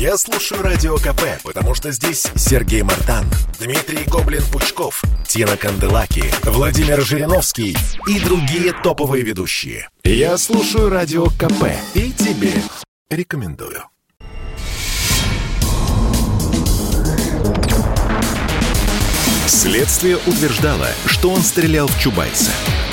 Я слушаю Радио КП, потому что здесь Сергей Мартан, Дмитрий Гоблин-Пучков, Тина Канделаки, Владимир Жириновский и другие топовые ведущие. Я слушаю Радио КП и тебе рекомендую. Следствие утверждало, что он стрелял в Чубайса.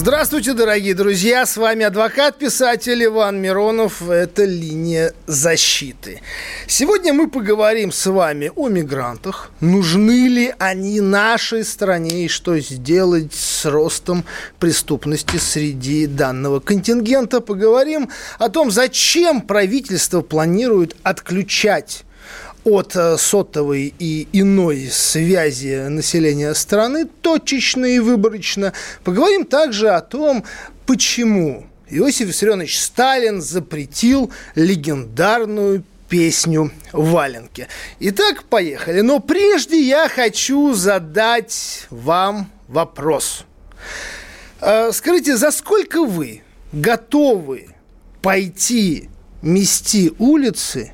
Здравствуйте, дорогие друзья! С вами адвокат-писатель Иван Миронов. Это «Линия защиты». Сегодня мы поговорим с вами о мигрантах. Нужны ли они нашей стране и что сделать с ростом преступности среди данного контингента. Поговорим о том, зачем правительство планирует отключать от э, сотовой и иной связи населения страны точечно и выборочно. Поговорим также о том, почему Иосиф Виссарионович Сталин запретил легендарную песню «Валенки». Итак, поехали. Но прежде я хочу задать вам вопрос. Э, скажите, за сколько вы готовы пойти мести улицы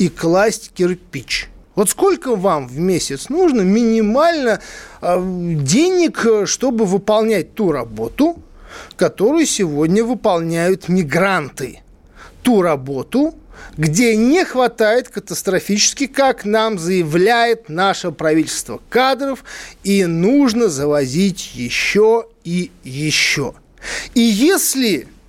и класть кирпич. Вот сколько вам в месяц нужно минимально а, денег, чтобы выполнять ту работу, которую сегодня выполняют мигранты. Ту работу, где не хватает катастрофически, как нам заявляет наше правительство кадров, и нужно завозить еще и еще. И если Э,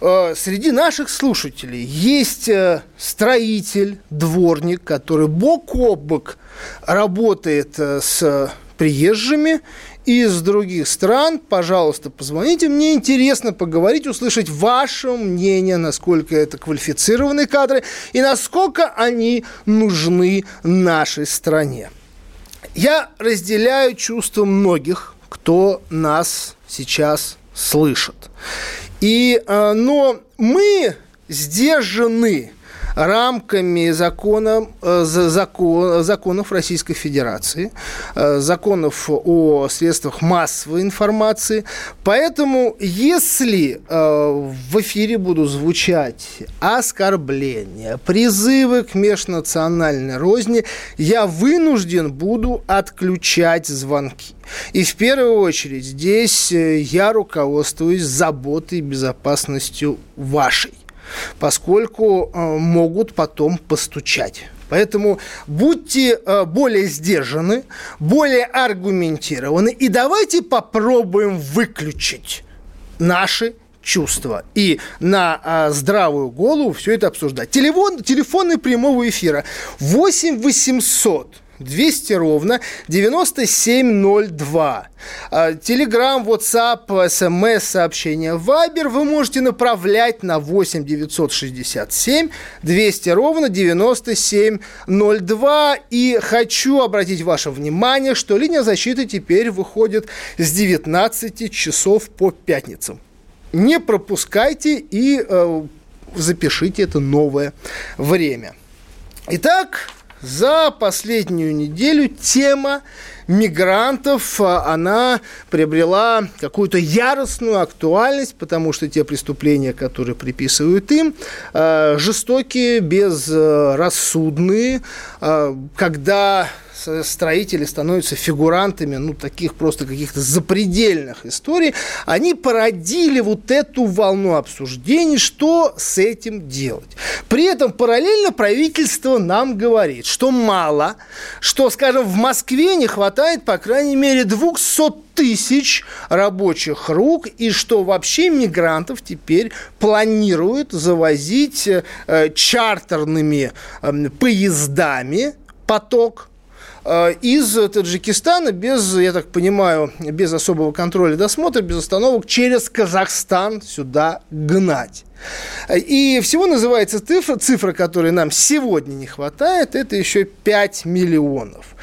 среди наших слушателей есть э, строитель, дворник, который бок о бок работает э, с приезжими из других стран, пожалуйста, позвоните. Мне интересно поговорить, услышать ваше мнение, насколько это квалифицированные кадры и насколько они нужны нашей стране. Я разделяю чувства многих, кто нас сейчас слышит. И, э, но мы сдержаны рамками закона, э, закон, законов Российской Федерации, э, законов о средствах массовой информации. Поэтому, если в эфире будут звучать оскорбления, призывы к межнациональной розни, я вынужден буду отключать звонки. И в первую очередь здесь э, я руководствуюсь заботой и безопасностью вашей, поскольку э, могут потом постучать. Поэтому будьте э, более сдержаны, более аргументированы, и давайте попробуем выключить наши чувства и на а, здравую голову все это обсуждать. Телефон, телефоны прямого эфира 8 800 200 ровно 9702. Телеграм, WhatsApp, смс, сообщения Viber вы можете направлять на 8 967 200 ровно 9702. И хочу обратить ваше внимание, что линия защиты теперь выходит с 19 часов по пятницам. Не пропускайте и э, запишите это новое время. Итак, за последнюю неделю тема мигрантов, а, она приобрела какую-то яростную актуальность, потому что те преступления, которые приписывают им, а, жестокие, безрассудные, а, когда строители становятся фигурантами, ну, таких просто каких-то запредельных историй, они породили вот эту волну обсуждений, что с этим делать. При этом параллельно правительство нам говорит, что мало, что, скажем, в Москве не хватает, по крайней мере, 200 тысяч рабочих рук, и что вообще мигрантов теперь планируют завозить э, чартерными э, поездами поток э, из Таджикистана без, я так понимаю, без особого контроля досмотра, без остановок через Казахстан сюда гнать. И всего называется цифра, цифра, которой нам сегодня не хватает, это еще 5 миллионов.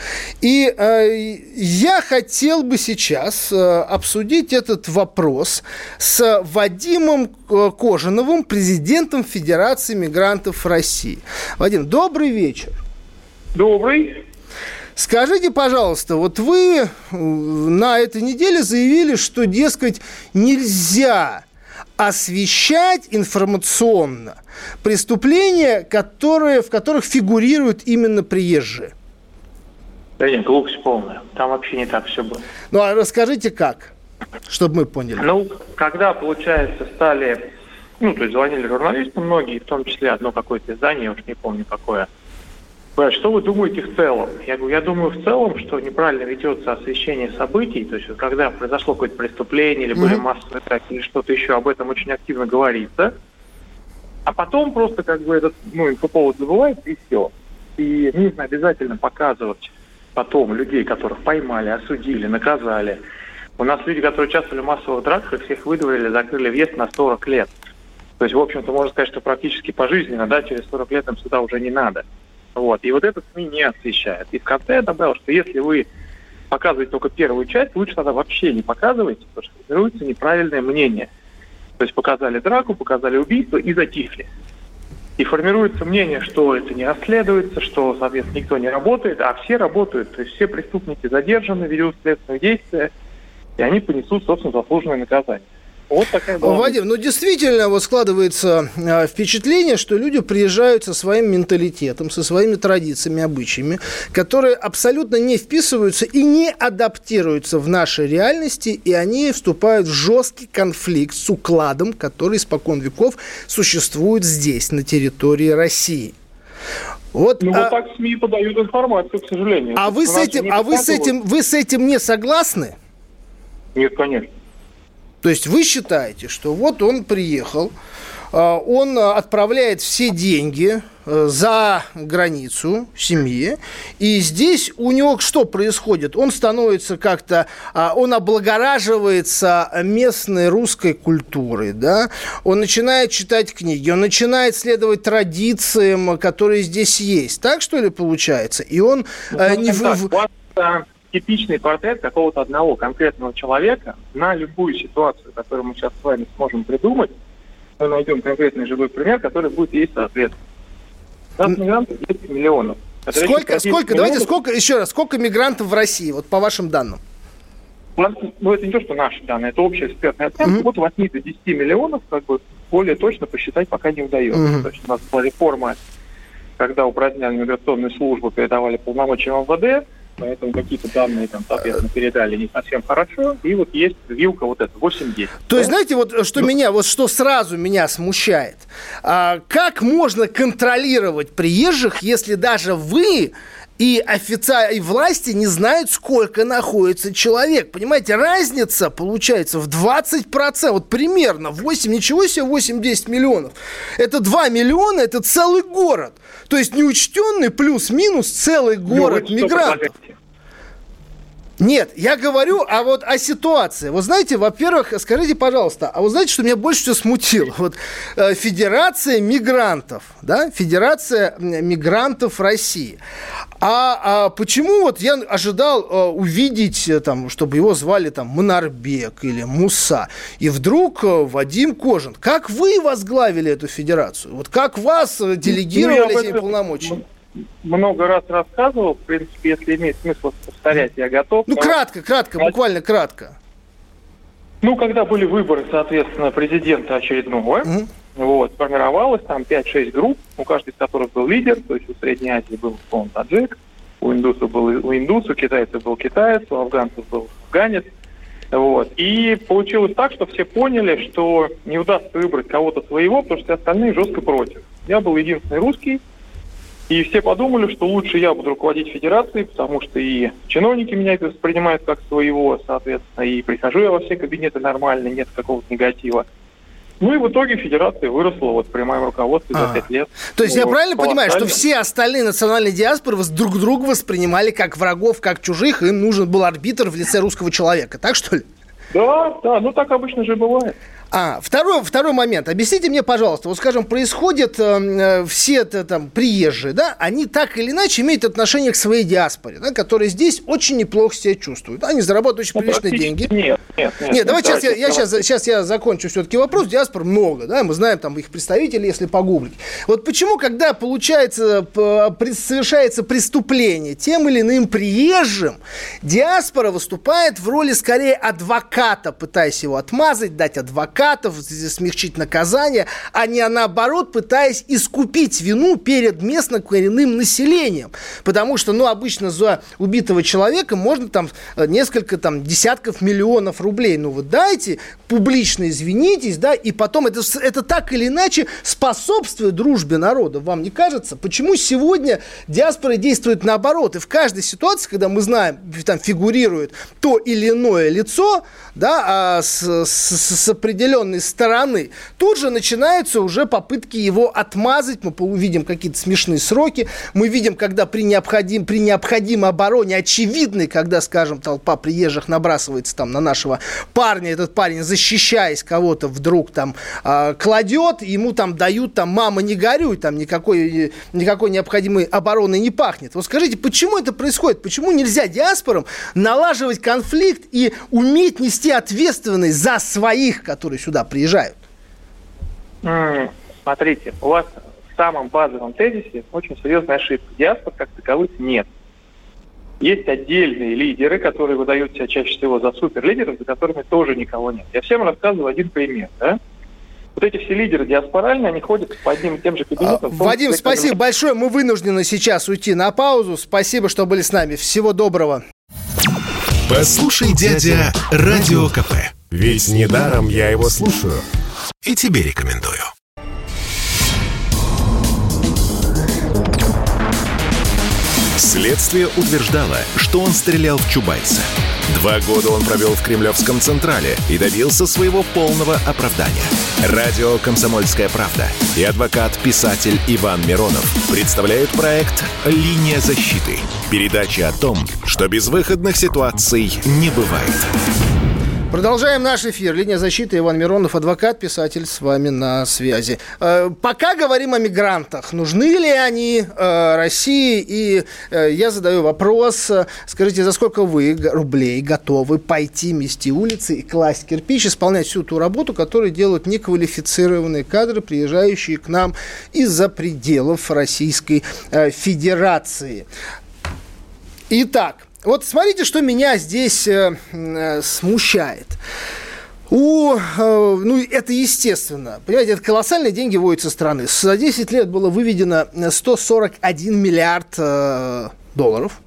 И э, я хотел бы сейчас э, обсудить этот вопрос с Вадимом э, Кожановым, президентом Федерации мигрантов России. Вадим, добрый вечер. Добрый. Скажите, пожалуйста, вот вы э, на этой неделе заявили, что, дескать, нельзя освещать информационно преступления, которые, в которых фигурируют именно приезжие? Да нет, глупость полная. Там вообще не так все было. Ну, а расскажите как, чтобы мы поняли. Ну, когда, получается, стали... Ну, то есть звонили журналисты многие, в том числе одно какое-то издание, я уж не помню какое, что вы думаете в целом? Я говорю, я думаю в целом, что неправильно ведется освещение событий, то есть когда произошло какое-то преступление или были массовые атаки или что-то еще, об этом очень активно говорится. А потом просто как бы этот ну, инфоповод забывается и все. И нужно обязательно показывать потом людей, которых поймали, осудили, наказали. У нас люди, которые участвовали в массовых драках, всех выдворили, закрыли въезд на 40 лет. То есть, в общем-то, можно сказать, что практически пожизненно, да, через 40 лет им сюда уже не надо. Вот. И вот этот СМИ не освещает. И в конце я добавил, что если вы показываете только первую часть, лучше тогда вообще не показывайте, потому что формируется неправильное мнение. То есть показали драку, показали убийство и затихли. И формируется мнение, что это не расследуется, что, соответственно, никто не работает, а все работают. То есть все преступники задержаны, ведут следственные действия, и они понесут, собственно, заслуженное наказание. Вот такая была. Вадим, ну действительно вот складывается э, впечатление, что люди приезжают со своим менталитетом, со своими традициями, обычаями, которые абсолютно не вписываются и не адаптируются в нашей реальности, и они вступают в жесткий конфликт с укладом, который испокон веков существует здесь, на территории России. Вот, ну, а... вот так СМИ подают информацию, к сожалению. А вы с этим, а вы с этим, вы с этим не согласны? Нет, конечно. То есть вы считаете, что вот он приехал, а, он отправляет все деньги э, за границу семье, и здесь у него что происходит? Он становится как-то, а, он облагораживается местной русской культурой, да? Он начинает читать книги, он начинает следовать традициям, которые здесь есть. Так что ли получается? И он ну, э, не... Так, типичный портрет какого-то одного конкретного человека на любую ситуацию, которую мы сейчас с вами сможем придумать, мы найдем конкретный живой пример, который будет есть соответственно. У нас мигрантов 10 миллионов. Сколько, сколько, миллионов. давайте, сколько, еще раз, сколько мигрантов в России, вот по вашим данным? Ну, это не то, что наши данные, это общая экспертная оценка. Mm-hmm. Вот 8 до 10 миллионов, как бы, более точно посчитать пока не удается. Mm-hmm. То есть у нас была реформа, когда упраздняли миграционную службу, передавали полномочия МВД, поэтому какие-то данные там, соответственно, передали не совсем хорошо, и вот есть вилка вот эта, 8-10. То есть, знаете, вот что ну, меня, вот что сразу меня смущает, а, как можно контролировать приезжих, если даже вы и официальные власти не знают, сколько находится человек. Понимаете, разница получается в 20%, вот примерно 8, ничего себе 8-10 миллионов. Это 2 миллиона, это целый город. То есть неучтенный плюс-минус целый город ну, мигрантов. Нет, я говорю а вот о ситуации. Вот знаете, во-первых, скажите, пожалуйста, а вы знаете, что меня больше всего смутило? Вот э, Федерация мигрантов, да, Федерация мигрантов России. А, а почему вот я ожидал э, увидеть, э, там, чтобы его звали там Монарбек или Муса, и вдруг э, Вадим Кожин. Как вы возглавили эту федерацию? Вот как вас э, делегировали ну, эти полномочия? Много раз рассказывал. В принципе, если имеет смысл повторять, я готов. Ну, кратко, кратко, буквально кратко. Ну, когда были выборы, соответственно, президента очередного, угу. вот, сформировалось там 5-6 групп, у каждой из которых был лидер, то есть у Средней Азии был он таджик, у индусов был у индусов, у китайцев был китаец, у афганцев был афганец. Вот. И получилось так, что все поняли, что не удастся выбрать кого-то своего, потому что все остальные жестко против. Я был единственный русский, и все подумали, что лучше я буду руководить федерацией, потому что и чиновники меня воспринимают как своего, соответственно, и прихожу я во все кабинеты нормально, нет какого-то негатива. Ну и в итоге федерация выросла вот при моем руководстве за 5 лет. То есть ну, я правильно понимаю, что все остальные национальные диаспоры друг друга воспринимали как врагов, как чужих, им нужен был арбитр в лице русского человека, так что ли? Да, да, ну так обычно же бывает. А, второй, второй момент. Объясните мне, пожалуйста, вот, скажем, происходят э, э, все это, там приезжие, да, они так или иначе имеют отношение к своей диаспоре, да, которые здесь очень неплохо себя чувствуют. Они зарабатывают очень Ну, приличные деньги. Нет, нет, нет. Нет, давайте сейчас я, я сейчас, сейчас я закончу все-таки вопрос. Диаспор много, да, мы знаем там их представителей, если погуглить. Вот почему, когда получается, совершается преступление тем или иным приезжим, диаспора выступает в роли скорее адвоката, пытаясь его отмазать, дать адвокатов, смягчить наказание, а не наоборот пытаясь искупить вину перед местно коренным населением. Потому что, ну, обычно за убитого человека можно там э, несколько там десятков миллионов рублей. Ну, вот дайте, публично извинитесь, да, и потом это, это так или иначе способствует дружбе народа. Вам не кажется? Почему сегодня диаспора действует наоборот? И в каждой ситуации, когда мы знаем, там фигурирует то или иное лицо, да, а с, с- с определенной стороны, тут же начинаются уже попытки его отмазать. Мы увидим какие-то смешные сроки. Мы видим, когда при, необходим, при необходимой обороне, очевидной, когда, скажем, толпа приезжих набрасывается там на нашего парня, этот парень, защищаясь кого-то, вдруг там а, кладет, ему там дают там «мама, не горюй», там никакой, никакой необходимой обороны не пахнет. Вот скажите, почему это происходит? Почему нельзя диаспорам налаживать конфликт и уметь нести ответственность за своих, которые сюда приезжают? Смотрите, у вас в самом базовом тезисе очень серьезная ошибка. Диаспор как таковых нет. Есть отдельные лидеры, которые выдают себя чаще всего за суперлидеров, за которыми тоже никого нет. Я всем рассказываю один пример. Да? Вот эти все лидеры диаспоральные, они ходят по одним и тем же А, кабинетам. том Вадим, числе, спасибо когда- большое. Мы вынуждены сейчас уйти на паузу. Спасибо, что были с нами. Всего доброго. Послушай, дядя, Радио КП. Ведь недаром я его слушаю. И тебе рекомендую. Следствие утверждало, что он стрелял в Чубайса. Два года он провел в Кремлевском Централе и добился своего полного оправдания. Радио «Комсомольская правда» и адвокат-писатель Иван Миронов представляют проект «Линия защиты». Передача о том, что безвыходных ситуаций не бывает. Продолжаем наш эфир. Линия защиты. Иван Миронов, адвокат, писатель, с вами на связи. Э, Пока говорим о мигрантах. Нужны ли они э, России? И э, я задаю вопрос. Скажите, за сколько вы рублей готовы пойти мести улицы и класть кирпич, исполнять всю ту работу, которую делают неквалифицированные кадры, приезжающие к нам из-за пределов Российской Федерации? Итак, вот смотрите, что меня здесь э, э, смущает. У, э, ну, это естественно. Понимаете, это колоссальные деньги вводятся страны. За 10 лет было выведено 141 миллиард э, долларов.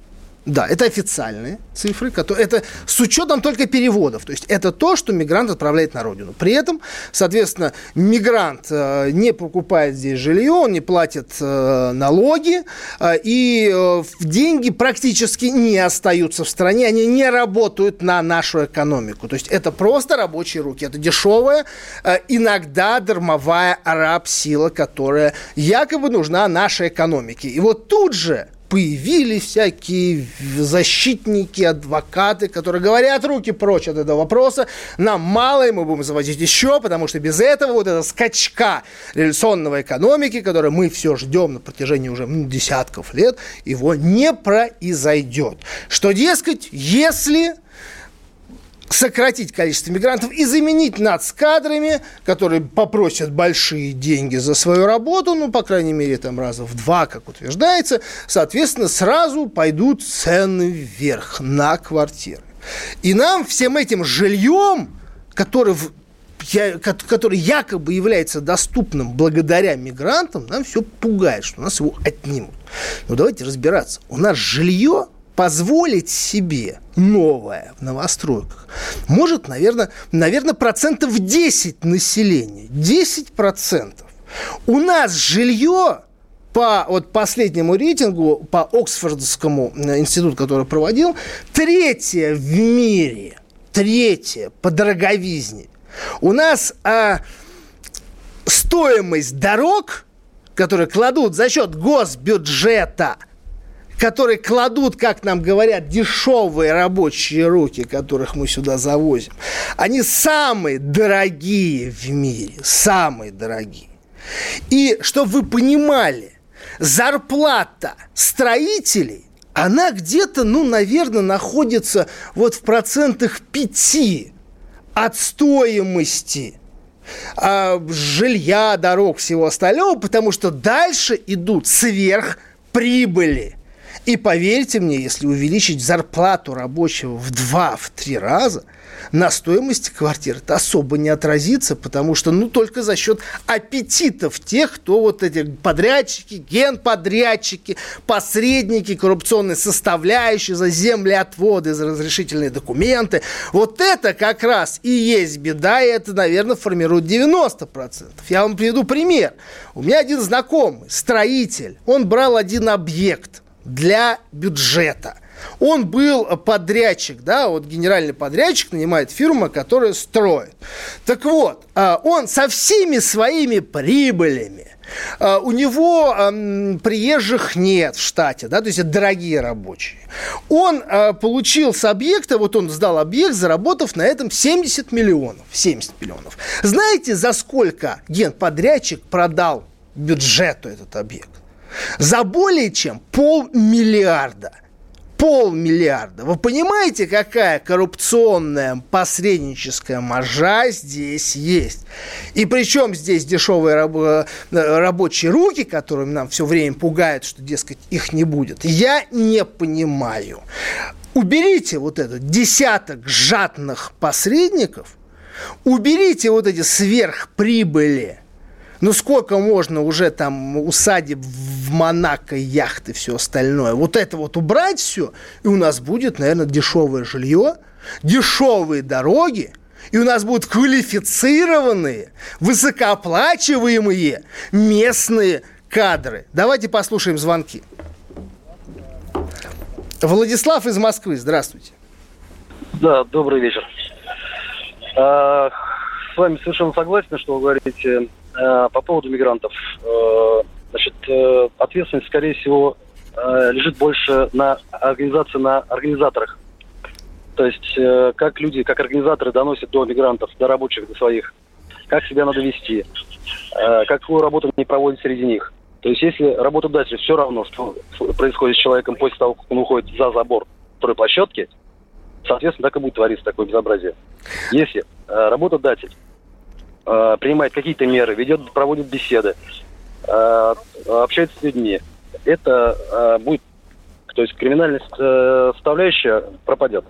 Да, это официальные цифры, которые, это с учетом только переводов. То есть это то, что мигрант отправляет на родину. При этом, соответственно, мигрант э, не покупает здесь жилье, он не платит э, налоги, э, и э, деньги практически не остаются в стране, они не работают на нашу экономику. То есть это просто рабочие руки, это дешевая, э, иногда дармовая араб-сила, которая якобы нужна нашей экономике. И вот тут же появились всякие защитники, адвокаты, которые говорят, руки прочь от этого вопроса, нам мало, и мы будем завозить еще, потому что без этого вот этого скачка революционного экономики, который мы все ждем на протяжении уже ну, десятков лет, его не произойдет. Что, дескать, если сократить количество мигрантов и заменить нацкадрами, которые попросят большие деньги за свою работу, ну, по крайней мере, там раза в два, как утверждается, соответственно, сразу пойдут цены вверх на квартиры. И нам всем этим жильем, который в который якобы является доступным благодаря мигрантам, нам все пугает, что нас его отнимут. Но давайте разбираться. У нас жилье позволить себе новое в новостройках может, наверное, наверное процентов 10 населения. 10 процентов. У нас жилье по вот последнему рейтингу, по Оксфордскому э, институту, который проводил, третье в мире, третье по дороговизне. У нас а, стоимость дорог, которые кладут за счет госбюджета, которые кладут, как нам говорят, дешевые рабочие руки, которых мы сюда завозим, они самые дорогие в мире, самые дорогие. И чтобы вы понимали, зарплата строителей, она где-то, ну, наверное, находится вот в процентах 5 от стоимости а, жилья, дорог, всего остального, потому что дальше идут сверхприбыли. И поверьте мне, если увеличить зарплату рабочего в два, в три раза – на стоимости квартир это особо не отразится, потому что, ну, только за счет аппетитов тех, кто вот эти подрядчики, генподрядчики, посредники, коррупционные составляющие, за землеотводы, за разрешительные документы. Вот это как раз и есть беда, и это, наверное, формирует 90%. Я вам приведу пример. У меня один знакомый, строитель, он брал один объект для бюджета – он был подрядчик, да, вот генеральный подрядчик нанимает фирму, которая строит. Так вот, а, он со всеми своими прибылями, а, у него приезжих нет в штате, да, то есть это дорогие рабочие. Он а, получил с объекта, вот он сдал объект, заработав на этом 70 миллионов. 70 миллионов. Знаете, за сколько генподрядчик продал бюджету этот объект? За более чем полмиллиарда – полмиллиарда. Вы понимаете, какая коррупционная посредническая маржа здесь есть? И причем здесь дешевые раб- э, рабочие руки, которыми нам все время пугают, что, дескать, их не будет. Я не понимаю. Уберите вот этот десяток жадных посредников, уберите вот эти сверхприбыли – ну сколько можно уже там усадеб в Монако, яхты, все остальное. Вот это вот убрать все, и у нас будет, наверное, дешевое жилье, дешевые дороги, и у нас будут квалифицированные, высокооплачиваемые местные кадры. Давайте послушаем звонки. Владислав из Москвы, здравствуйте. Да, добрый вечер. А, с вами совершенно согласен, что вы говорите. Э, по поводу мигрантов. Э, значит, э, ответственность, скорее всего, лежит больше на организации, на организаторах. То есть, как люди, как организаторы доносят до мигрантов, до рабочих, до своих, как себя надо вести, какую работу не проводят среди них. То есть, если работодатель все равно, что происходит с человеком после того, как он уходит за забор второй площадки, соответственно, так и будет твориться такое безобразие. Если работодатель э, принимает какие-то меры, ведет, проводит беседы, э, общается с людьми, это э, будет, то есть криминальная э, составляющая пропадет.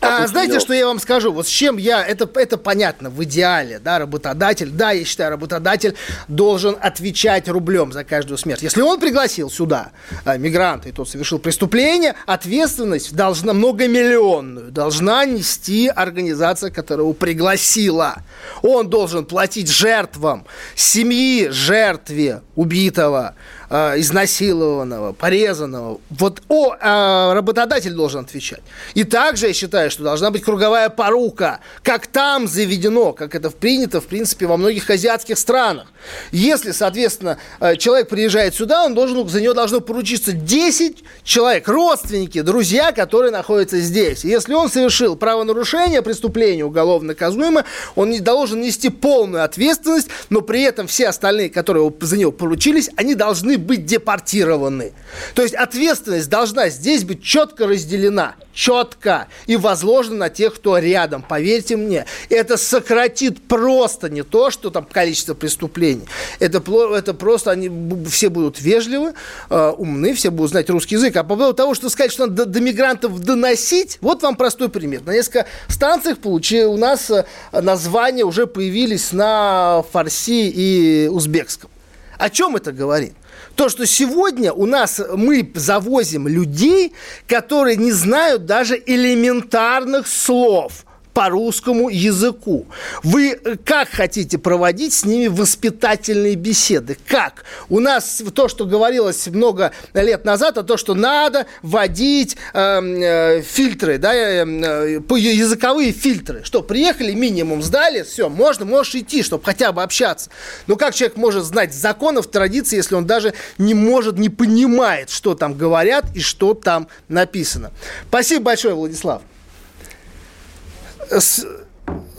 А, знаете, что я вам скажу? Вот с чем я, это, это понятно, в идеале, да, работодатель, да, я считаю, работодатель должен отвечать рублем за каждую смерть. Если он пригласил сюда а, мигранта, и тот совершил преступление, ответственность должна многомиллионную, должна нести организация, которая его пригласила. Он должен платить жертвам, семьи жертве убитого, э, изнасилованного, порезанного. Вот о, э, работодатель должен отвечать. И также я считаю, что должна быть круговая порука, как там заведено, как это принято, в принципе, во многих азиатских странах. Если, соответственно, э, человек приезжает сюда, он должен, за него должно поручиться 10 человек, родственники, друзья, которые находятся здесь. если он совершил правонарушение, преступление уголовно наказуемое, он не должен нести полную ответственность, но при этом все остальные, которые за него поручились, они должны быть депортированы. То есть ответственность должна здесь быть четко разделена, четко и возложена на тех, кто рядом. Поверьте мне, это сократит просто не то, что там количество преступлений. Это, это просто они все будут вежливы, э, умны, все будут знать русский язык. А по поводу того, что сказать, что надо до, до мигрантов доносить, вот вам простой пример. На несколько станциях получи, у нас э, названия уже появились на фарси и узбекском. О чем это говорит? То, что сегодня у нас мы завозим людей, которые не знают даже элементарных слов по русскому языку. Вы э, как хотите проводить с ними воспитательные беседы? Как? У нас то, что говорилось много лет назад, а то, что надо вводить э, э, фильтры, да, э, э, языковые фильтры. Что, приехали, минимум сдали, все, можно, можешь идти, чтобы хотя бы общаться. Но как человек может знать законов, традиции, если он даже не может, не понимает, что там говорят и что там написано? Спасибо большое, Владислав.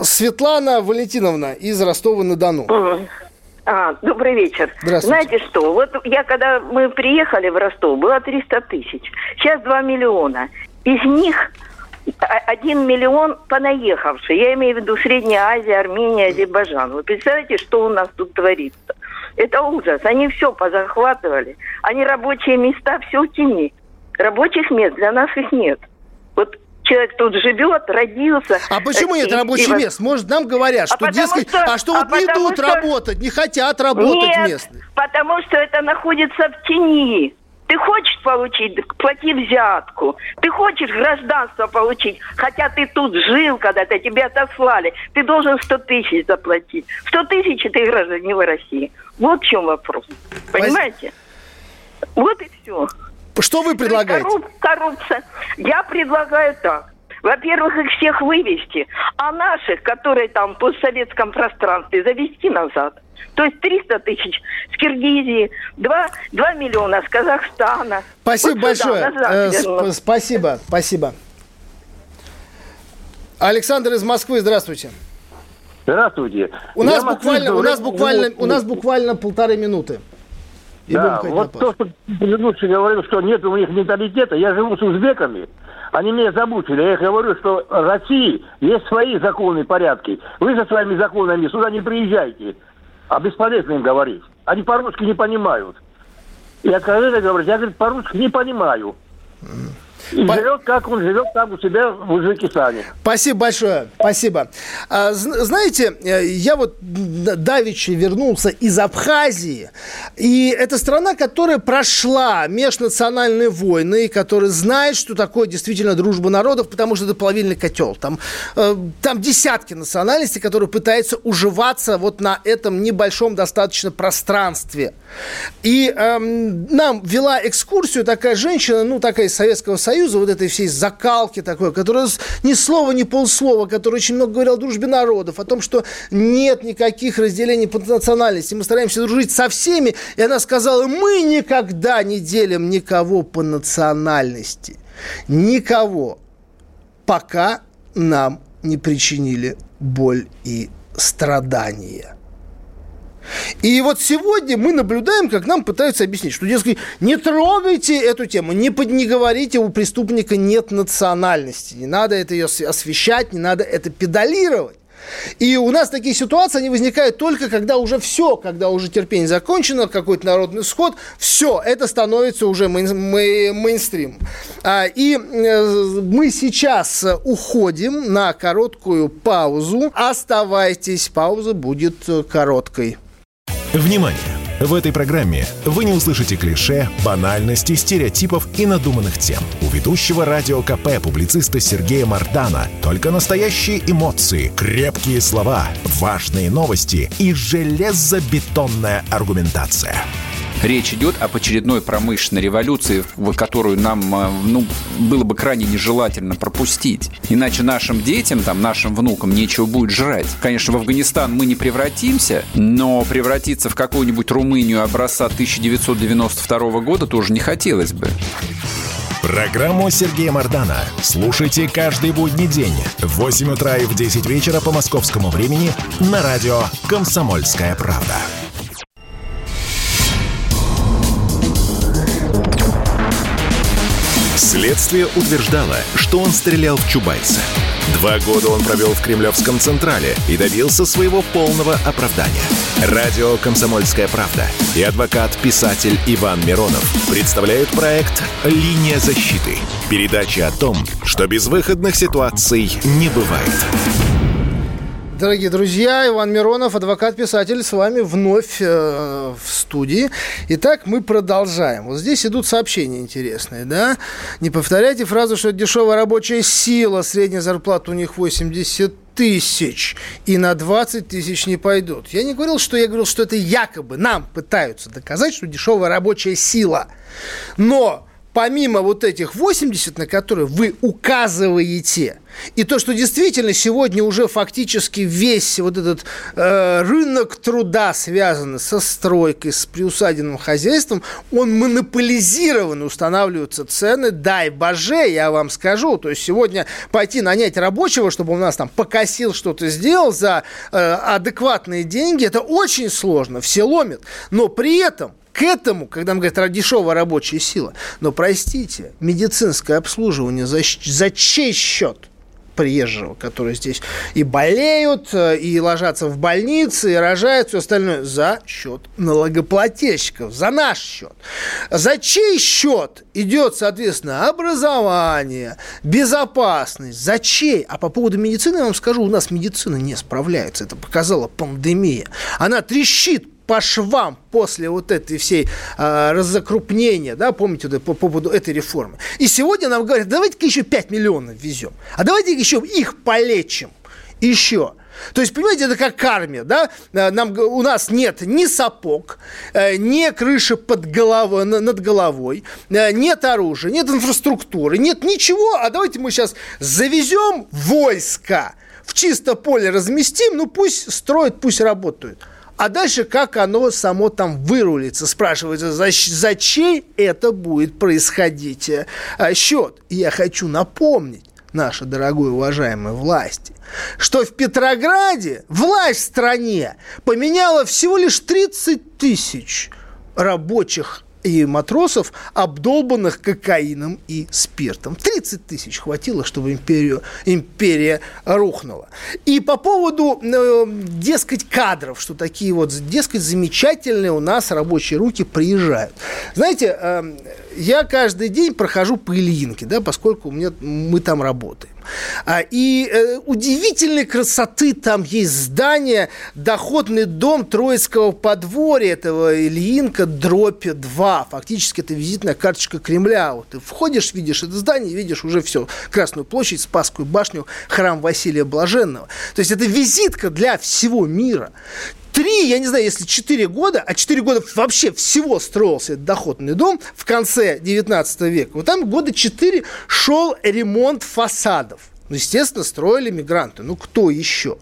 Светлана Валентиновна из Ростова-на-Дону. А, добрый вечер. Здравствуйте. Знаете что, вот я когда мы приехали в Ростов, было 300 тысяч. Сейчас 2 миллиона. Из них 1 миллион понаехавшие. Я имею в виду Средняя Азия, Армения, Азербайджан. Вы представляете, что у нас тут творится? Это ужас. Они все позахватывали. Они рабочие места все в тени. Рабочих мест для нас их нет. Вот человек тут живет, родился. А почему нет рабочих и, мест? Может, нам говорят, что, а дескать, что, а что а вот не идут что... работать, не хотят работать нет, местные? потому что это находится в тени. Ты хочешь получить, плати взятку. Ты хочешь гражданство получить, хотя ты тут жил когда-то, тебя отослали. Ты должен 100 тысяч заплатить. 100 тысяч ты гражданин России. Вот в чем вопрос. Понимаете? Вот и все. Что вы предлагаете? Корруп, коррупция. Я предлагаю так. Во-первых, их всех вывести, а наших, которые там в постсоветском пространстве, завести назад. То есть 300 тысяч с Киргизии, 2, 2 миллиона с Казахстана. Спасибо вот большое. Сюда, э, сп- спасибо, спасибо. Александр из Москвы, здравствуйте. Здравствуйте. У нас буквально, у нас буквально, у нас буквально полторы минуты. И да, вот то, что предыдущий говорил, что нет у них менталитета. Я живу с узбеками, они меня замучили. Я говорю, что в России есть свои законы и порядки. Вы со своими законами сюда не приезжайте. А бесполезно им говорить. Они по-русски не понимают. И откровенно говорить, я говорит, по-русски не понимаю. И По... живет, как он живет там у себя в Узбекистане. Спасибо большое, спасибо. А, знаете, э, я вот давеча вернулся из Абхазии, и это страна, которая прошла межнациональные войны, и которая знает, что такое действительно дружба народов, потому что это половинный котел. Там, э, там десятки национальностей, которые пытаются уживаться вот на этом небольшом достаточно пространстве. И эм, нам вела экскурсию такая женщина, ну, такая из Советского Союза, Союза, вот этой всей закалки такой, которая ни слова, ни полслова, который очень много говорил о дружбе народов, о том, что нет никаких разделений по национальности, мы стараемся дружить со всеми, и она сказала, мы никогда не делим никого по национальности. Никого. Пока нам не причинили боль и страдания. И вот сегодня мы наблюдаем, как нам пытаются объяснить, что, дескать, не трогайте эту тему, не, под, не говорите, у преступника нет национальности, не надо это ее освещать, не надо это педалировать. И у нас такие ситуации, они возникают только, когда уже все, когда уже терпение закончено, какой-то народный сход, все, это становится уже мейн, мей, мейнстрим. А, и э, мы сейчас уходим на короткую паузу. Оставайтесь, пауза будет короткой. Внимание! В этой программе вы не услышите клише, банальности, стереотипов и надуманных тем. У ведущего радио КП публициста Сергея Мардана только настоящие эмоции, крепкие слова, важные новости и железобетонная аргументация. Речь идет об очередной промышленной революции, которую нам э, ну, было бы крайне нежелательно пропустить. Иначе нашим детям, там, нашим внукам нечего будет жрать. Конечно, в Афганистан мы не превратимся, но превратиться в какую-нибудь Румынию образца 1992 года тоже не хотелось бы. Программу Сергея Мардана слушайте каждый будний день в 8 утра и в 10 вечера по московскому времени на радио «Комсомольская правда». Следствие утверждало, что он стрелял в Чубайса. Два года он провел в Кремлевском Централе и добился своего полного оправдания. Радио «Комсомольская правда» и адвокат-писатель Иван Миронов представляют проект «Линия защиты». Передача о том, что безвыходных ситуаций не бывает. Дорогие друзья, Иван Миронов, адвокат-писатель, с вами вновь э, в студии. Итак, мы продолжаем. Вот здесь идут сообщения интересные, да? Не повторяйте фразу, что дешевая рабочая сила, средняя зарплата у них 80 тысяч и на 20 тысяч не пойдут. Я не говорил, что я говорил, что это якобы нам пытаются доказать, что дешевая рабочая сила. Но помимо вот этих 80, на которые вы указываете, и то, что действительно сегодня уже фактически весь вот этот э, рынок труда, связанный со стройкой, с приусадебным хозяйством, он монополизирован, устанавливаются цены, дай боже, я вам скажу. То есть сегодня пойти нанять рабочего, чтобы он нас там покосил что-то сделал за э, адекватные деньги, это очень сложно, все ломят. Но при этом к этому, когда мы говорим дешевая рабочая сила, но простите, медицинское обслуживание за, за чей счет? приезжего, которые здесь и болеют, э, и ложатся в больницы, и рожают, все остальное за счет налогоплательщиков, за наш счет. За чей счет идет, соответственно, образование, безопасность, за чей? А по поводу медицины я вам скажу, у нас медицина не справляется, это показала пандемия. Она трещит по швам после вот этой всей э, разокрупнения, да, помните, по, по поводу этой реформы. И сегодня нам говорят, давайте-ка еще 5 миллионов везем, а давайте еще их полечим еще. То есть, понимаете, это как армия, да? Э, нам, у нас нет ни сапог, э, ни крыши под головой, над головой, э, нет оружия, нет инфраструктуры, нет ничего, а давайте мы сейчас завезем войска, в чисто поле разместим, ну пусть строят, пусть работают. А дальше как оно само там вырулится? Спрашивается, за, за чей это будет происходить э, счет? И я хочу напомнить, наши дорогой уважаемой власти, что в Петрограде власть в стране поменяла всего лишь 30 тысяч рабочих и матросов, обдолбанных кокаином и спиртом. 30 тысяч хватило, чтобы империю, империя рухнула. И по поводу, э, дескать, кадров, что такие вот, дескать, замечательные у нас рабочие руки приезжают. Знаете, э, я каждый день прохожу по Ильинке, да, поскольку у меня, мы там работаем. А, и э, удивительной красоты там есть здание, доходный дом Троицкого подворья этого Ильинка Дропе 2. Фактически это визитная карточка Кремля. Вот ты входишь, видишь это здание, видишь уже все. Красную площадь, Спасскую башню, храм Василия Блаженного. То есть это визитка для всего мира три, я не знаю, если четыре года, а четыре года вообще всего строился этот доходный дом в конце 19 века, вот там года четыре шел ремонт фасадов. Ну, естественно, строили мигранты. Ну, кто еще?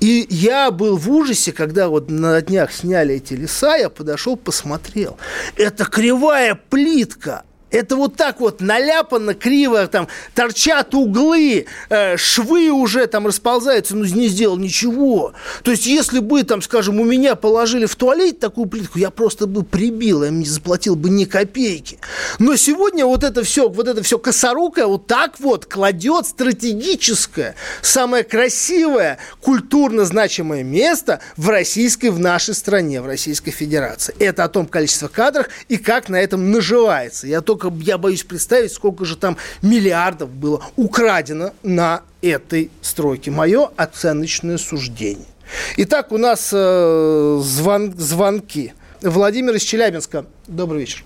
И я был в ужасе, когда вот на днях сняли эти леса, я подошел, посмотрел. Это кривая плитка, это вот так вот наляпано, криво, там торчат углы, э, швы уже там расползаются, но не сделал ничего. То есть, если бы, там, скажем, у меня положили в туалет такую плитку, я просто бы прибил, я не заплатил бы ни копейки. Но сегодня вот это все, вот это все косорукое вот так вот кладет стратегическое, самое красивое, культурно значимое место в российской, в нашей стране, в Российской Федерации. Это о том количестве кадрах и как на этом наживается. Я только только я боюсь представить, сколько же там миллиардов было украдено на этой стройке. Мое оценочное суждение. Итак, у нас э, звон, звонки. Владимир из Челябинска. Добрый вечер.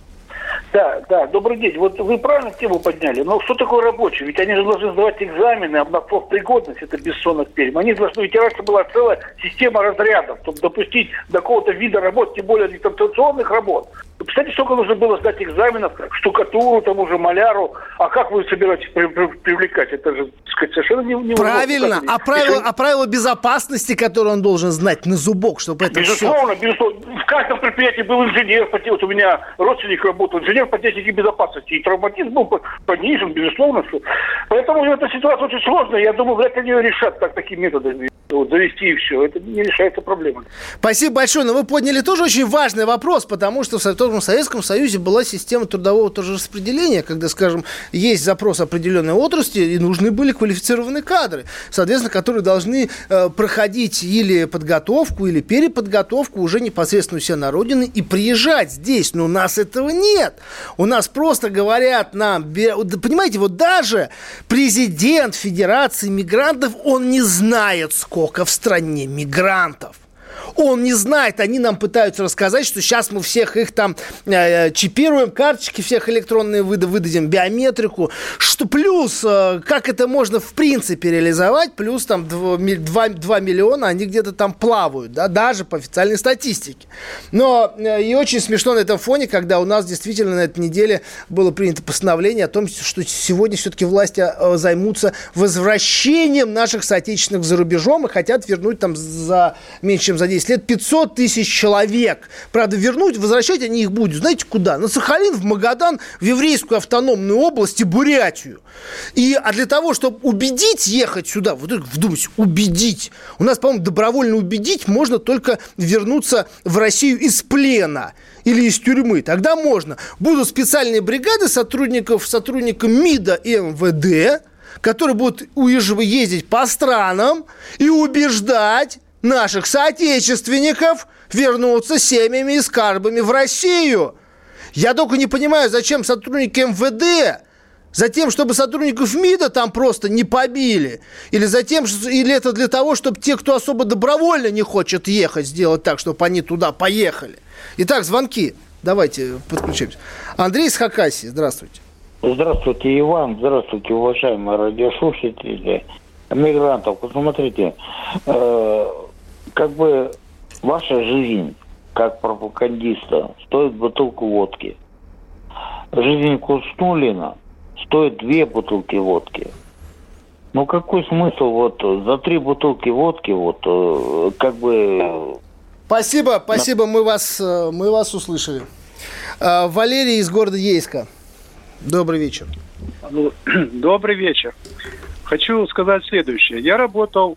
Да, да, добрый день. Вот вы правильно тему подняли, но что такое рабочий? Ведь они же должны сдавать экзамены а на профпригодность, это бессонных перьям. Они должны, ведь раньше была целая система разрядов, чтобы допустить до какого-то вида работ, тем более дистанционных работ. Представляете, сколько нужно было сдать экзаменов, штукатуру, тому же маляру. А как вы собираетесь при, при, привлекать? Это же, так сказать, совершенно не, не Правильно. А правила, а правила безопасности, которые он должен знать на зубок, чтобы это Безусловно, все... безусловно. В каждом предприятии был инженер. Вот у меня родственник работал, инженер по технике безопасности. И травматизм был понижен, безусловно. Что... Поэтому эта ситуация очень сложная. Я думаю, вряд ли они ее решат так, такими методами вот, завести и все. Это не решается проблема. Спасибо большое. Но вы подняли тоже очень важный вопрос, потому что в том Советском Союзе была система трудового тоже распределения, когда, скажем, есть запрос определенной отрасли, и нужны были квалифицированные кадры, соответственно, которые должны э, проходить или подготовку, или переподготовку уже непосредственно у себя на родине и приезжать здесь. Но у нас этого нет. У нас просто говорят нам, понимаете, вот даже президент Федерации мигрантов, он не знает, сколько сколько в стране мигрантов. Он не знает, они нам пытаются рассказать, что сейчас мы всех их там э, чипируем, карточки всех электронные выда, выдадим, биометрику. Что плюс, э, как это можно в принципе реализовать, плюс там 2, 2, 2 миллиона, они где-то там плавают, да, даже по официальной статистике. Но э, и очень смешно на этом фоне, когда у нас действительно на этой неделе было принято постановление о том, что сегодня все-таки власти э, займутся возвращением наших соотечественных за рубежом и хотят вернуть там за меньше, чем за 10 10 лет 500 тысяч человек. Правда, вернуть, возвращать они их будут. Знаете, куда? На Сахалин, в Магадан, в еврейскую автономную область и Бурятию. И, а для того, чтобы убедить ехать сюда, вот вдумайтесь, убедить. У нас, по-моему, добровольно убедить можно только вернуться в Россию из плена или из тюрьмы. Тогда можно. Будут специальные бригады сотрудников, сотрудников МИДа и МВД, которые будут ездить по странам и убеждать наших соотечественников вернуться семьями и скарбами в Россию. Я только не понимаю, зачем сотрудники МВД Затем, чтобы сотрудников МИДа там просто не побили. Или затем, или это для того, чтобы те, кто особо добровольно не хочет ехать, сделать так, чтобы они туда поехали. Итак, звонки. Давайте подключимся. Андрей из Хакасии, здравствуйте. Здравствуйте, Иван. Здравствуйте, уважаемые радиослушатели мигрантов. Посмотрите, э, как бы ваша жизнь как пропагандиста стоит бутылку водки. Жизнь Кустулина стоит две бутылки водки. Ну какой смысл вот за три бутылки водки вот э, как бы... Спасибо, спасибо, мы вас, э, мы вас услышали. Э, Валерий из города Ейска. Добрый вечер. Добрый вечер. Хочу сказать следующее. Я работал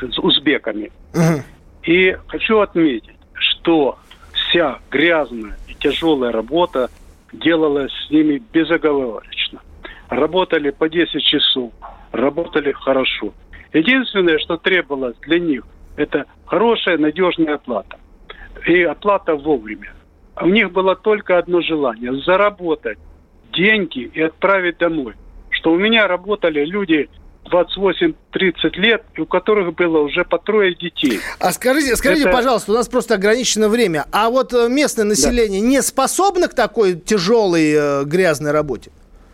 с узбеками. Угу. И хочу отметить, что вся грязная и тяжелая работа делалась с ними безоговорочно. Работали по 10 часов, работали хорошо. Единственное, что требовалось для них, это хорошая, надежная оплата. И оплата вовремя. А у них было только одно желание – заработать деньги и отправить домой. Что у меня работали люди 28-30 лет, и у которых было уже по трое детей. А скажите, скажите, Это... пожалуйста, у нас просто ограничено время. А вот э, местное население да. не способно к такой тяжелой э, грязной работе?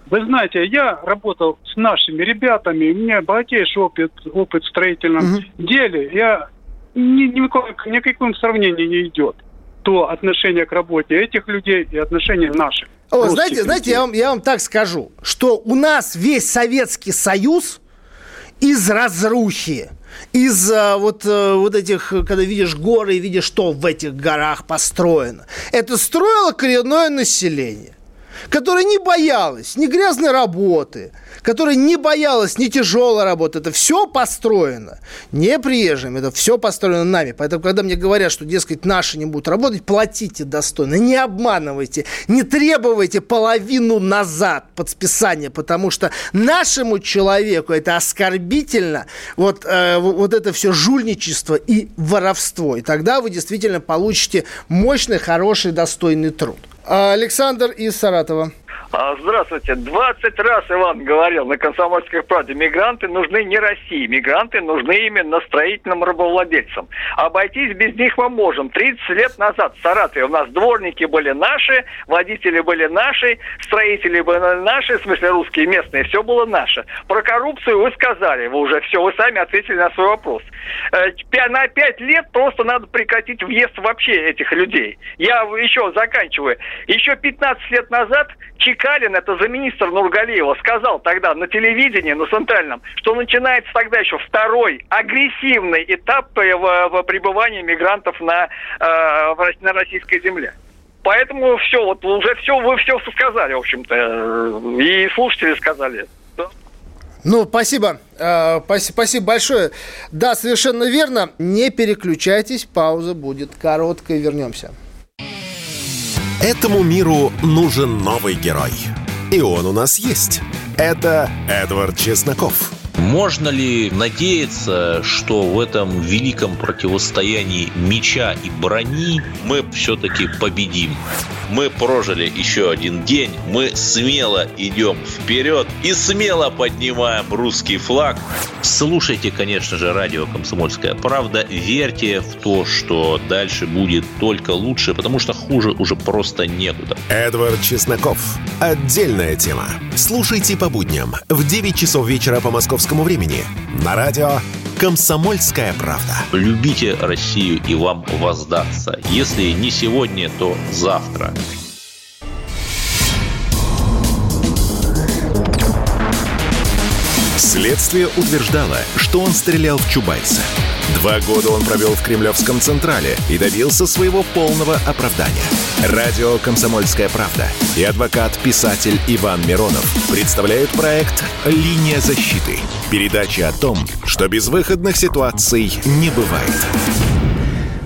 Вы знаете, я работал с нашими ребятами, у меня богатейший опыт, опыт в строительном угу. деле. Я ни, никакого, никаким сравнением не идет то отношение к работе этих людей и отношение наших. О, знаете, знаете, я вам, я вам так скажу, что у нас весь Советский Союз из разрухи, из а, вот, а, вот этих, когда видишь горы и видишь, что в этих горах построено. Это строило коренное население которая не боялась ни грязной работы, которая не боялась ни тяжелой работы. Это все построено не приезжим, это все построено нами. Поэтому, когда мне говорят, что, дескать, наши не будут работать, платите достойно, не обманывайте, не требуйте половину назад под списание, потому что нашему человеку это оскорбительно, вот, э, вот это все жульничество и воровство. И тогда вы действительно получите мощный, хороший, достойный труд. Александр из Саратова. А, здравствуйте. 20 раз Иван говорил на комсомольской правде, мигранты нужны не России, мигранты нужны именно строительным рабовладельцам. Обойтись без них мы можем. 30 лет назад в Саратове у нас дворники были наши, водители были наши, строители были наши, в смысле русские, местные, все было наше. Про коррупцию вы сказали, вы уже все, вы сами ответили на свой вопрос. Э, на 5 лет просто надо прекратить въезд вообще этих людей. Я еще заканчиваю. Еще 15 лет назад Чекалин, это замминистр Нургалиева, сказал тогда на телевидении, на центральном, что начинается тогда еще второй агрессивный этап в пребывании мигрантов на, э, на российской земле. Поэтому все, вот уже все, вы все сказали, в общем-то, и слушатели сказали. Ну, спасибо. Э, спасибо большое. Да, совершенно верно. Не переключайтесь, пауза будет короткой. Вернемся. Этому миру нужен новый герой. И он у нас есть. Это Эдвард Чесноков. Можно ли надеяться, что в этом великом противостоянии меча и брони мы все-таки победим? Мы прожили еще один день, мы смело идем вперед и смело поднимаем русский флаг. Слушайте, конечно же, радио «Комсомольская правда», верьте в то, что дальше будет только лучше, потому что хуже уже просто некуда. Эдвард Чесноков. Отдельная тема. Слушайте по будням в 9 часов вечера по московскому времени на радио «Комсомольская правда». Любите Россию и вам воздастся. Если не сегодня, то завтра. Следствие утверждало, что он стрелял в Чубайса. Два года он провел в Кремлевском Централе и добился своего полного оправдания. Радио «Комсомольская правда» и адвокат-писатель Иван Миронов представляют проект «Линия защиты». Передача о том, что безвыходных ситуаций не бывает.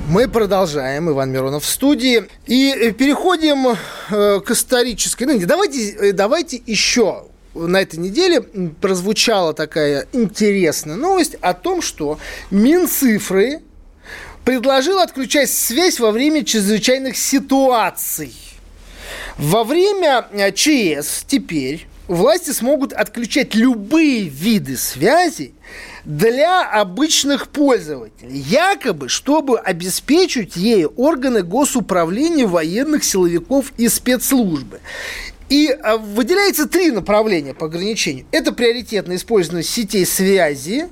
Мы продолжаем. Иван Миронов в студии. И переходим э, к исторической... Ну, давайте, э, давайте еще на этой неделе прозвучала такая интересная новость о том, что Минцифры предложил отключать связь во время чрезвычайных ситуаций. Во время э, ЧС теперь власти смогут отключать любые виды связи для обычных пользователей, якобы, чтобы обеспечить ей органы госуправления военных силовиков и спецслужбы. И а, выделяется три направления по ограничению. Это приоритетное использование сетей связи,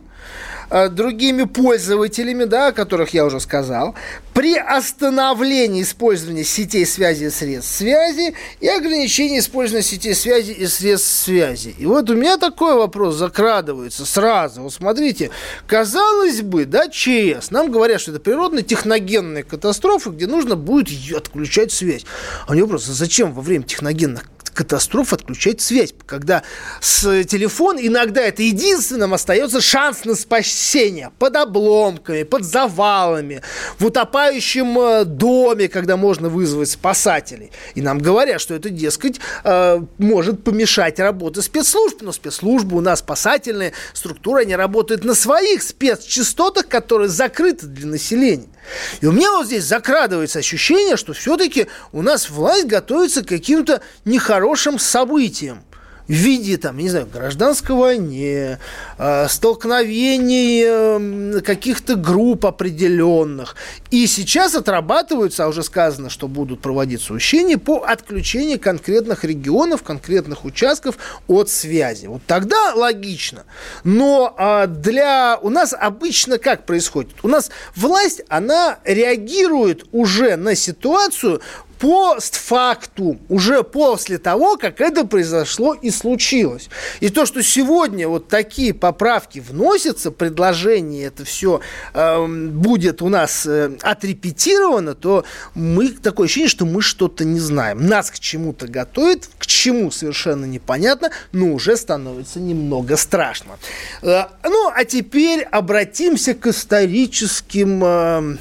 а, другими пользователями, да, о которых я уже сказал, при остановлении использования сетей связи и средств связи и ограничении использования сетей связи и средств связи. И вот у меня такой вопрос закрадывается сразу. Вот смотрите, казалось бы, да, ЧС, нам говорят, что это природная техногенная катастрофа, где нужно будет отключать связь. А у него просто зачем во время техногенных катастроф отключать связь, когда с телефон иногда это единственным остается шанс на спасение под обломками, под завалами, в утопающем э, доме, когда можно вызвать спасателей. И нам говорят, что это, дескать, э, может помешать работе спецслужб, но спецслужбы у нас спасательные структуры, они работают на своих спецчастотах, которые закрыты для населения. И у меня вот здесь закрадывается ощущение, что все-таки у нас власть готовится к каким-то нехорошим событиям в виде, там, не знаю, гражданской войны, э, столкновений э, каких-то групп определенных. И сейчас отрабатываются, а уже сказано, что будут проводиться учения по отключению конкретных регионов, конкретных участков от связи. Вот тогда логично. Но э, для... У нас обычно как происходит? У нас власть, она реагирует уже на ситуацию постфактум, уже после того, как это произошло и случилось. И то, что сегодня вот такие поправки вносятся, предложение это все э, будет у нас э, отрепетировано, то мы такое ощущение, что мы что-то не знаем. Нас к чему-то готовят, к чему совершенно непонятно, но уже становится немного страшно. Э, ну, а теперь обратимся к историческим... Э,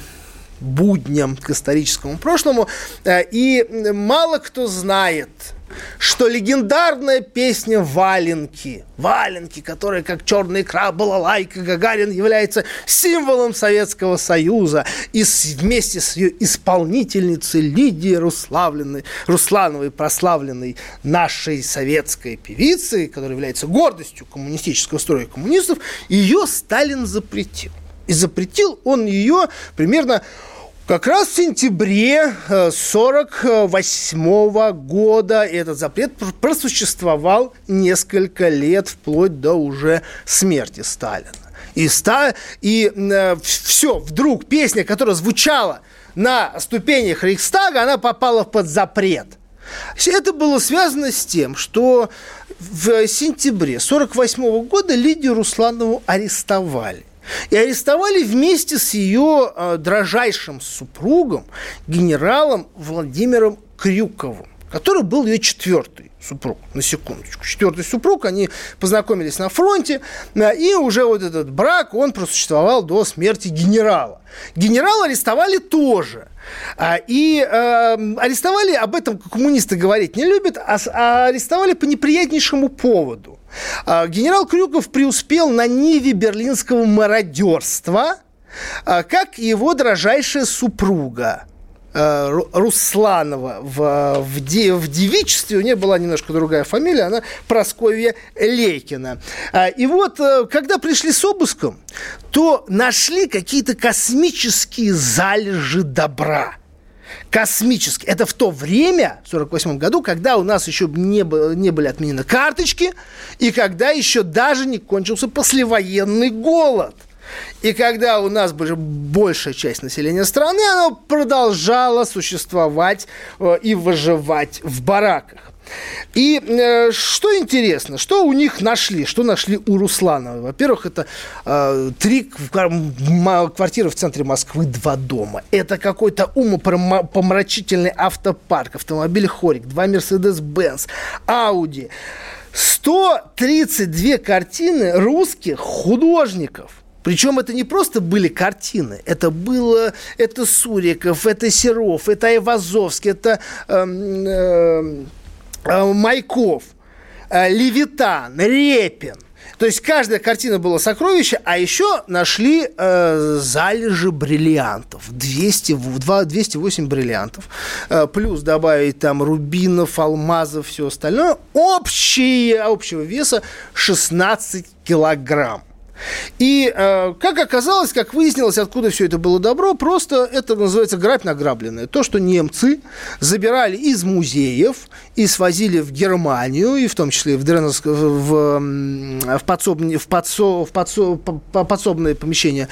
будням, к историческому прошлому. Э, и мало кто знает, что легендарная песня «Валенки», «Валенки», которая как черный краб, балалайка, Гагарин является символом Советского Союза, и вместе с ее исполнительницей Лидией Руславленной, Руслановой, прославленной нашей советской певицей, которая является гордостью коммунистического строя коммунистов, ее Сталин запретил. И запретил он ее примерно как раз в сентябре 1948 э, года этот запрет просуществовал несколько лет, вплоть до уже смерти Сталина. И, ста... и э, все, вдруг песня, которая звучала на ступенях Рейхстага, она попала под запрет. Это было связано с тем, что в сентябре 1948 года Лидию Русланову арестовали. И арестовали вместе с ее э, дрожайшим супругом, генералом Владимиром Крюковым, который был ее четвертый супруг, на секундочку. Четвертый супруг, они познакомились на фронте, э, и уже вот этот брак, он просуществовал до смерти генерала. Генерала арестовали тоже. А, и э, арестовали, об этом коммунисты говорить не любят, а, а арестовали по неприятнейшему поводу – А, генерал Крюков преуспел на ниве берлинского мародерства, а, как и его дрожайшая супруга. Э, Русланова в, в, в девичестве, у нее была немножко другая фамилия, она Просковья Лейкина. А, и вот, э, когда пришли с обыском, то нашли какие-то космические залежи добра космические. Это в то время, в 1948 году, когда у нас еще не, не были отменены карточки, и когда еще даже не кончился послевоенный голод – и когда у нас была большая часть населения страны, оно продолжало существовать э, и выживать в бараках. И э, что интересно, что у них нашли, что нашли у Руслана? Во-первых, это э, три квартиры в центре Москвы, два дома. Это какой-то умопомрачительный автопарк, автомобиль Хорик, два Мерседес-Бенц, Ауди. 132 картины русских художников – причем это не просто были картины, это было, это Суриков, это Серов, это Айвазовский, это э, э, Майков, э, Левитан, Репин. То есть каждая картина была сокровище, а еще нашли э, залежи бриллиантов. 200, 2, 208 бриллиантов. Э, плюс добавить там рубинов, алмазов, все остальное. Общие, общего веса 16 килограмм. И, э, как оказалось, как выяснилось, откуда все это было добро, просто это называется грабь награбленное. То, что немцы забирали из музеев и свозили в Германию, и в том числе в, Дреновск, в, в, подсобные, в, подсо, в подсо, подсобное помещение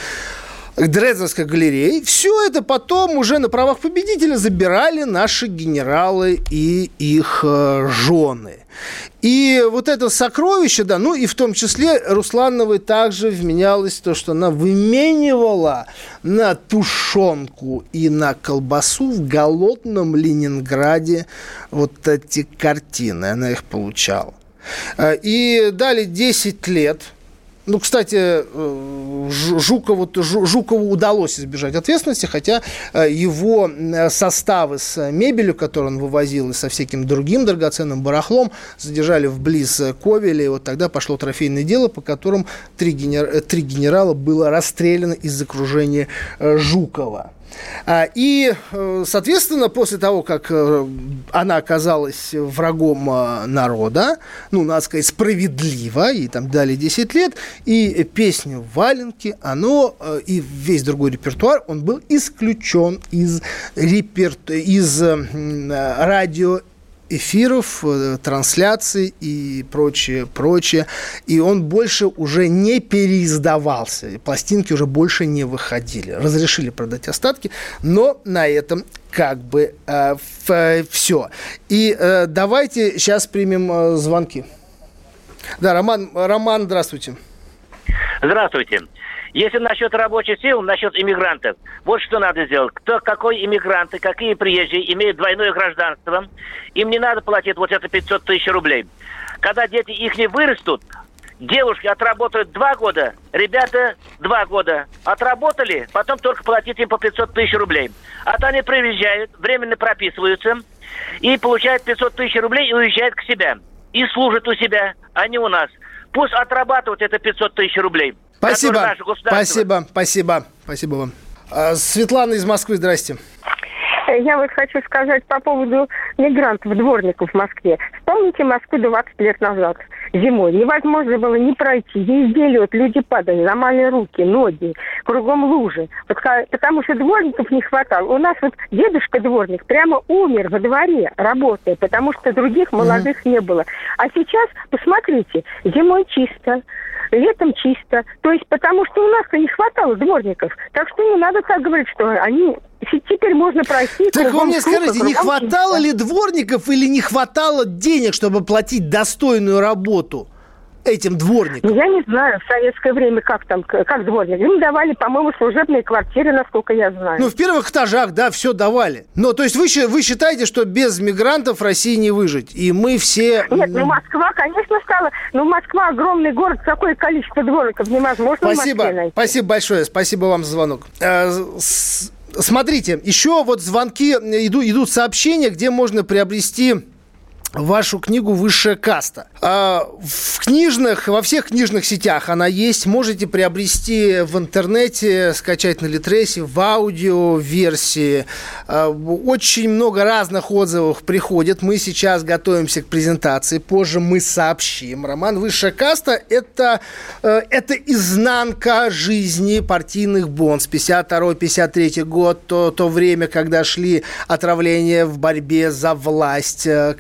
Дрезденской галереи. Все это потом уже на правах победителя забирали наши генералы и их э, жены. И вот это сокровище, да, ну и в том числе Руслановой также вменялось то, что она выменивала на тушенку и на колбасу в голодном Ленинграде вот эти картины. Она их получала. Э, и дали 10 лет – ну, кстати, э, Жукову, Жукову удалось избежать ответственности, хотя э, его составы с мебелью, которую он вывозил, и со всяким другим драгоценным барахлом, задержали вблиз Ковеля, и вот тогда пошло трофейное дело, по которым три, генер... три генерала было расстреляно из окружения э, Жукова. А, и, э, соответственно, после того, как э, она оказалась врагом э, народа, ну, надо сказать, справедливо, и там дали 10 лет, и песню «Валенки», оно, и весь другой репертуар, он был исключен из, реперту... из радио эфиров, э, трансляций и прочее, прочее. И он больше уже не переиздавался. Пластинки уже больше не выходили. Разрешили продать остатки, но на этом как бы э, все. И э, давайте сейчас примем э, звонки. Да, Роман, Роман, здравствуйте. Здравствуйте. Если насчет рабочих сил, насчет иммигрантов, вот что надо сделать. Кто, какой иммигранты, какие приезжие имеют двойное гражданство, им не надо платить вот это 500 тысяч рублей. Когда дети их не вырастут, девушки отработают два года, ребята два года. Отработали, потом только платить им по 500 тысяч рублей. А то они приезжают, временно прописываются и получают 500 тысяч рублей и уезжают к себе. И служат у себя, а не у нас. Пусть отрабатывают это 500 тысяч рублей. Спасибо. Спасибо, спасибо, спасибо вам. А, Светлана из Москвы, здрасте. Я вот хочу сказать по поводу мигрантов, дворников в Москве. Вспомните Москву 20 лет назад, зимой. Невозможно было не пройти. Везде лед, люди падали, ломали руки, ноги, кругом лужи. Вот, потому что дворников не хватало. У нас вот дедушка дворник прямо умер во дворе, работая, потому что других молодых mm-hmm. не было. А сейчас, посмотрите, зимой чисто, летом чисто. То есть потому что у нас-то не хватало дворников. Так что не надо так говорить, что они теперь можно пройти. Так вы мне скажите, не хватало чисто. ли дворников или не хватало денег, чтобы платить достойную работу? Этим дворникам? Ну, я не знаю, в советское время как там, как дворник. Им давали, по-моему, служебные квартиры, насколько я знаю. Ну, в первых этажах, да, все давали. Но, то есть вы, вы считаете, что без мигрантов России не выжить? И мы все... Нет, ну Москва, конечно, стала... Ну, Москва огромный город, такое количество дворников невозможно Спасибо, спасибо большое, спасибо вам за звонок. Э, смотрите, еще вот звонки, идут, идут сообщения, где можно приобрести вашу книгу «Высшая каста». А в книжных, во всех книжных сетях она есть. Можете приобрести в интернете, скачать на Литресе, в аудио-версии. А, очень много разных отзывов приходит. Мы сейчас готовимся к презентации. Позже мы сообщим. Роман «Высшая каста» – это, э, это изнанка жизни партийных бонс. 52-53 год, то, то время, когда шли отравления в борьбе за власть, э,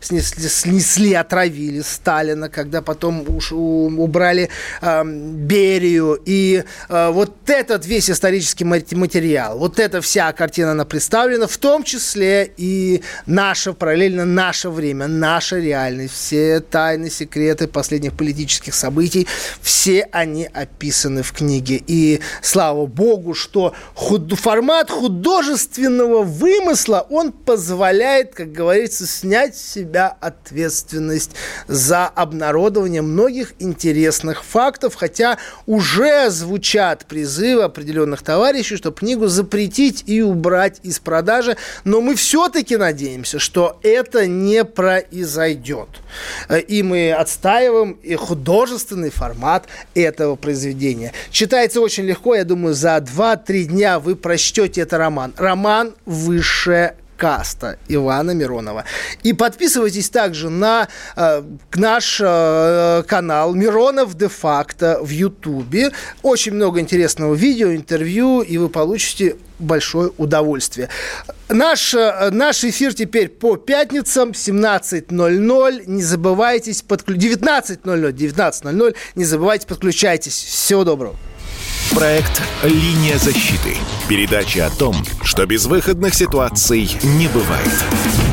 снесли, снесли отравили Сталина, когда потом уж убрали э, Берию. И э, вот этот весь исторический материал, вот эта вся картина, она представлена, в том числе и наше, параллельно наше время, наша реальность, все тайны, секреты последних политических событий, все они описаны в книге. И слава богу, что худ... формат художественного вымысла, он позволяет, как говорится, снять взять себя ответственность за обнародование многих интересных фактов, хотя уже звучат призывы определенных товарищей, чтобы книгу запретить и убрать из продажи, но мы все-таки надеемся, что это не произойдет. И мы отстаиваем и художественный формат этого произведения. Читается очень легко, я думаю, за 2-3 дня вы прочтете этот роман. Роман «Высшая каста Ивана Миронова. И подписывайтесь также на э, наш э, канал Миронов де-факто в Ютубе. Очень много интересного видео, интервью, и вы получите большое удовольствие. Наш, э, наш эфир теперь по пятницам 17.00. Не забывайтесь подключить. 19.00. 19.00. Не забывайте, подключайтесь. Всего доброго. Проект «Линия защиты». Передача о том, что безвыходных ситуаций не бывает.